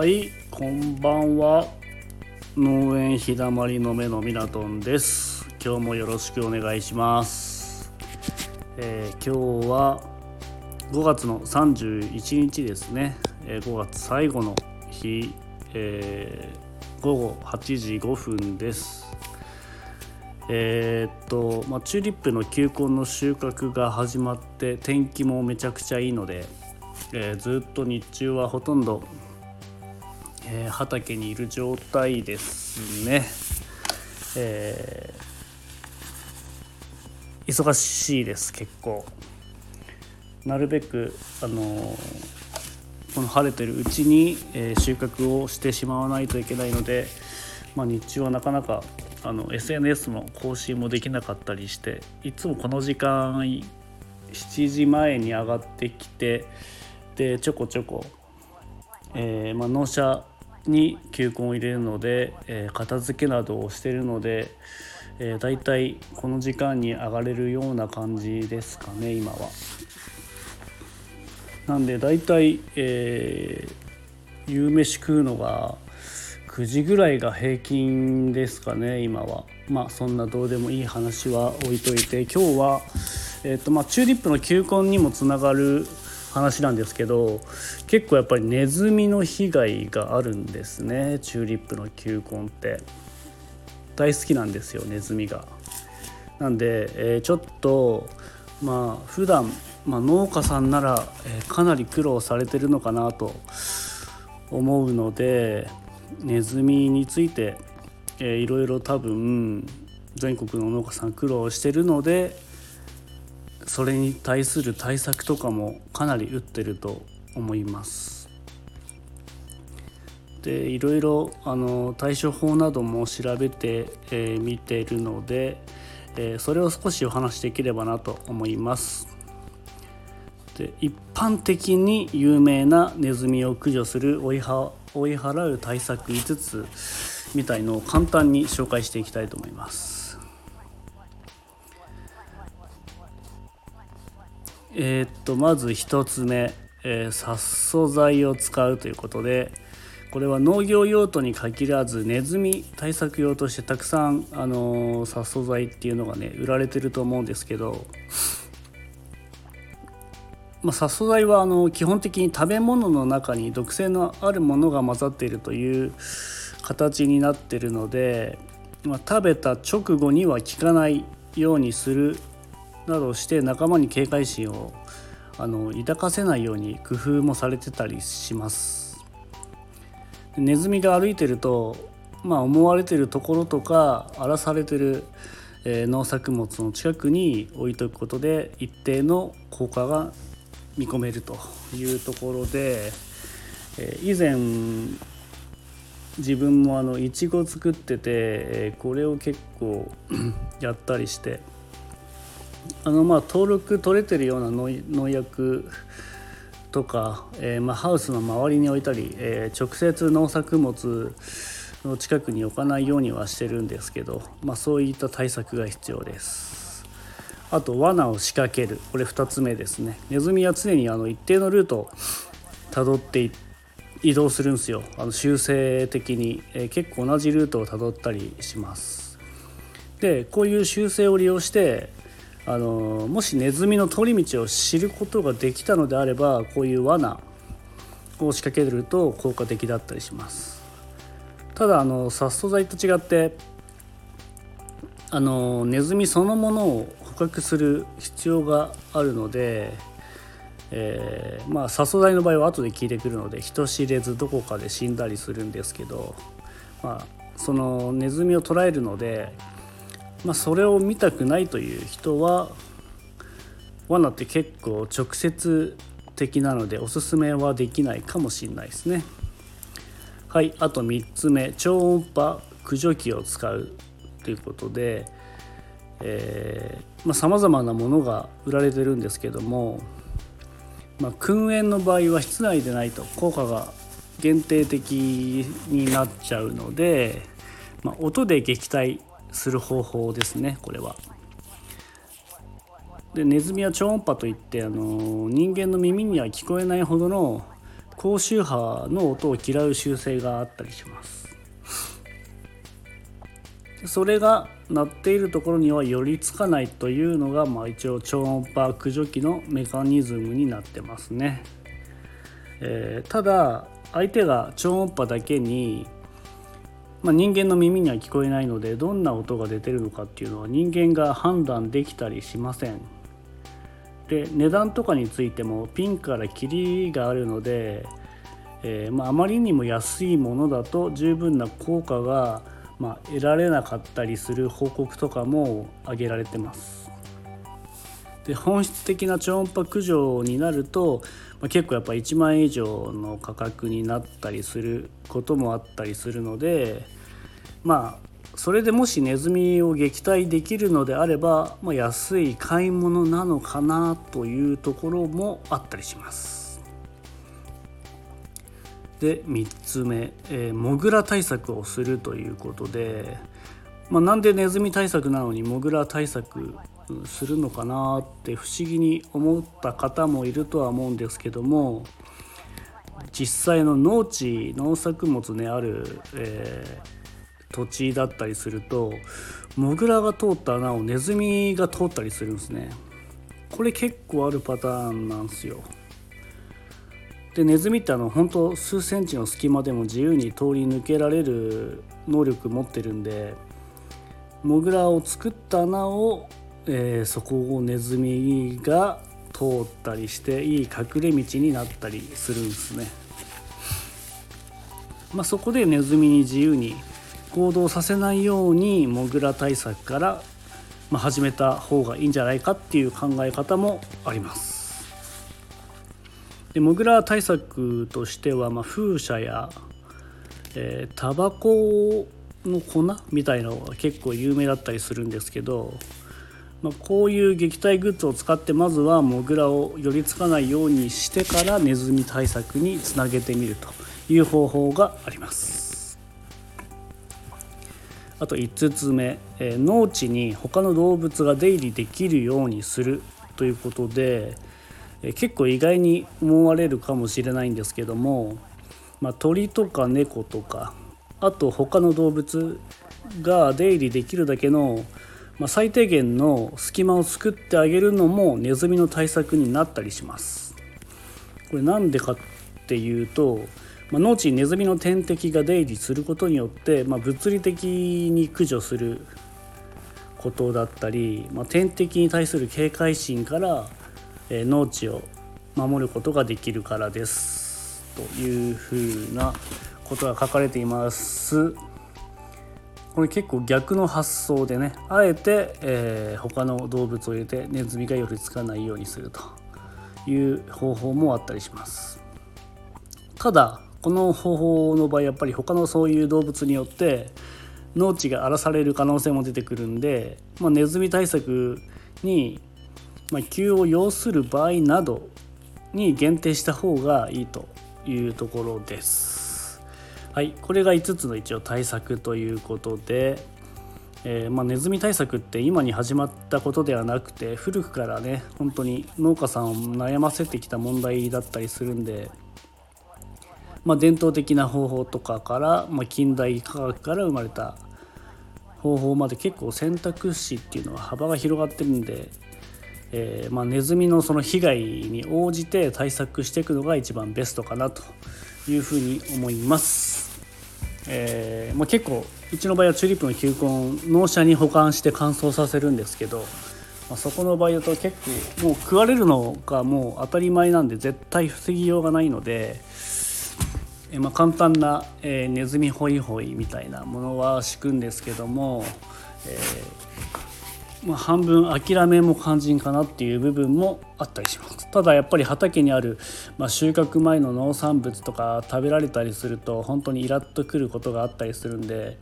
はいこんばんは。農園ひだまりの目のみなとんです。今日もよろしくお願いします、えー今日は5月の31日ですね、えー5月最後の日、えー午後8時5分です。えーっと、まあ、チューリップの球根の収穫が始まって天気もめちゃくちゃいいので、えーずっと日中はほとんど、えー畑にいる状態ですね。えー忙しいです結構。なるべくあのーこの晴れてるうちに、え収穫をしてしまわないといけないので、まあ、日中はなかなかあの SNS の更新もできなかったりしていつもこの時間7時前に上がってきてでちょこちょこ、えーまあ、納車に球根を入れるので、えー片付けなどをしてるので、えー、だいたいこの時間に上がれるような感じですかね今は。なんでだいたい、えー夕飯食うのが9時ぐらいが平均ですかね今はまあそんなどうでもいい話は置いといて今日は、えーとまあ、チューリップの球根にもつながる話なんですけど結構やっぱりネズミの被害があるんですねチューリップの球根って大好きなんですよネズミが。なんで、えーちょっとまあ普段まあ、農家さんなら、えーかなり苦労されてるのかなと思うのでネズミについて、えーいろいろ多分全国の農家さん苦労してるのでそれに対する対策とかもかなり打ってると思います。でいろいろあの対処法なども調べてみ、えー見ているので、えーそれを少しお話しできればなと思います。で一般的に有名なネズミを駆除する追いは追い払う対策5つみたいのを簡単に紹介していきたいと思います。えーっとまず1つ目、えー殺素剤を使うということでこれは農業用途に限らずネズミ対策用としてたくさん、あのー殺素剤っていうのがね売られてると思うんですけどまあ、殺素剤はあの基本的に食べ物の中に毒性のあるものが混ざっているという形になってるので、まあ、食べた直後には効かないようにするなどして仲間に警戒心をあの抱かせないように工夫もされてたりします。ネズミが歩いてると、まあ、思われてるところとか荒らされてる、えー農作物の近くに置いとくことで一定の効果が見込めるというところで、えー以前自分もあのいちご作ってて、えーこれを結構 やったりしてあのまあ登録取れてるような農薬とか、えーまあ、ハウスの周りに置いたり、えー直接農作物の近くに置かないようにはしてるんですけど、まあ、そういった対策が必要です。あと罠を仕掛ける。これ2つ目ですね。ネズミは常にあの一定のルートをたどって移動するんですよ。あの修正的に、えー結構同じルートをたどったりします。でこういう修正を利用してあのもしネズミの通り道を知ることができたのであればこういう罠を仕掛けると効果的だったりします。ただあの殺素剤と違ってあのネズミそのものを捕獲する必要があるので、えーまあ殺素剤の場合は後で効いてくるので人知れずどこかで死んだりするんですけど、まあ、そのネズミを捕らえるので、まあ、それを見たくないという人は罠って結構直接的なのでおすすめはできないかもしれないですね。はい、あと3つ目超音波駆除機を使うということでさまざ、まなものが売られてるんですけども、まあ、燻煙の場合は室内でないと効果が限定的になっちゃうので、まあ、音で撃退する方法ですねこれは。でネズミは超音波といってあの人間の耳には聞こえないほどの高周波の音を嫌う習性があったりしますそれが鳴っているところには寄りつかないというのが、まあ、一応超音波駆除機のメカニズムになってますね、えー、ただ相手が超音波だけに、まあ、人間の耳には聞こえないのでどんな音が出てるのかっていうのは人間が判断できたりしませんで値段とかについてもピンからキリがあるので、えー、まあ、あまりにも安いものだと十分な効果がまあ、得られなかったりする報告とかも挙げられてます。で本質的な超音波駆除になると、まあ、結構やっぱ1万円以上の価格になったりすることもあったりするのでまあそれでもしネズミを撃退できるのであれば、まあ、安い買い物なのかなというところもあったりします。で3つ目、えー、モグラ対策をするということで、まあ、なんでネズミ対策なのにモグラ対策するのかなって不思議に思った方もいるとは思うんですけども実際の農地農作物ねある、えー、土地だったりするとモグラが通った穴をネズミが通ったりするんですね。これ結構あるパターンなんですよ。でネズミってあの本当数センチの隙間でも自由に通り抜けられる能力持ってるんでモグラを作った穴を、えー、そこをネズミが通ったりしていい隠れ道になったりするんですね。まあ、そこでネズミに自由に行動させないようにモグラ対策から、まあ、始めた方がいいんじゃないかっていう考え方もあります。でモグラ対策としては、まあ、風車やえー、タバコの粉みたいなのが結構有名だったりするんですけど、まあ、こういう撃退グッズを使ってまずはモグラを寄りつかないようにしてからネズミ対策につなげてみるという方法があります。あと5つ目、え、農地に他の動物が出入りできるようにするということで、結構意外に思われるかもしれないんですけども、まあ、鳥とか猫とかあと他の動物が出入りできるだけの、まあ、最低限の隙間を作ってあげるのもネズミの対策になったりします。これなんでかっていうと、まあ、農地にネズミの天敵が出入りすることによって、まあ、物理的に駆除することだったり、まあ、天敵に対する警戒心からえ農地を守ることができるからですというふうなことが書かれています。これ結構逆の発想でねあえて、えー、他の動物を入れてネズミが寄りつかないようにするという方法もあったりしますただこの方法の場合やっぱり他のそういう動物によって農地が荒らされる可能性も出てくるんで、まあ、ネズミ対策にまあ、急を要する場合などに限定した方がいいというところです。はい、これが5つの一応対策ということで、えー、まあ、ネズミ対策って今に始まったことではなくて古くからね本当に農家さんを悩ませてきた問題だったりするんで、まあ、伝統的な方法とかから、ま近代科学から生まれた方法まで結構選択肢っていうのは幅が広がってるんでえー、ま、ネズミのその被害に応じて対策していくのが一番ベストかなと。いうふうに思います。えー、まあ、結構うちの場合はチューリップの球根納車に保管して乾燥させるんですけど、まあ、そこの場合だと結構もう食われるのがもう当たり前なんで絶対防ぎようがないので、えー、ま簡単な、えネズミホイホイみたいなものは敷くんですけども、えまあ、半分諦めも肝心かなっていう部分もあったりします。ただやっぱり畑にある、まあ、収穫前の農産物とか食べられたりすると本当にイラッとくることがあったりするんで、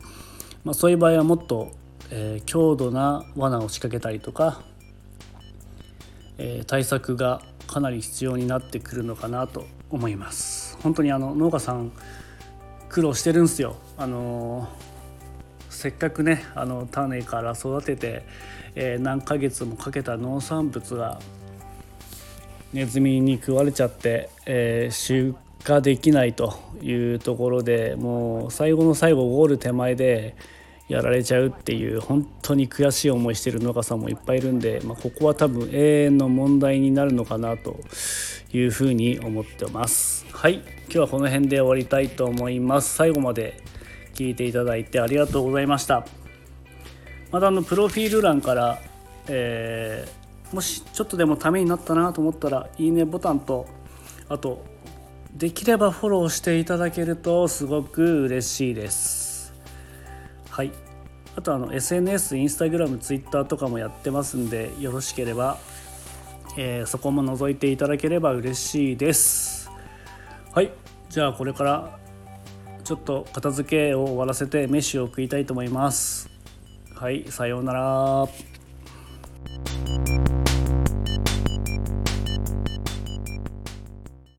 まあ、そういう場合はもっと、えー、強度な罠を仕掛けたりとか、えー、対策がかなり必要になってくるのかなと思います。本当にあの農家さん苦労してるんですよ。あのーせっかくねあの種から育てて、えー、何ヶ月もかけた農産物がネズミに食われちゃって、えー、収かできないというところでもう最後の最後ゴール手前でやられちゃうっていう本当に悔しい思いしてる農家さんもいっぱいいるんで、まあ、ここは多分永遠の問題になるのかなというふうに思ってます。はい。今日はこの辺で終わりたいと思います。最後まで聞いていただいてありがとうございました。またあのプロフィール欄から、えー、もしちょっとでもためになったなと思ったらいいねボタンとあとできればフォローしていただけるとすごく嬉しいです。はい。あとあの SNS インスタグラムツイッターとかもやってますんでよろしければ、えー、そこも覗いていただければ嬉しいです。はい。じゃあこれからちょっと片付けを終わらせて飯を食いたいと思います。はいさようなら。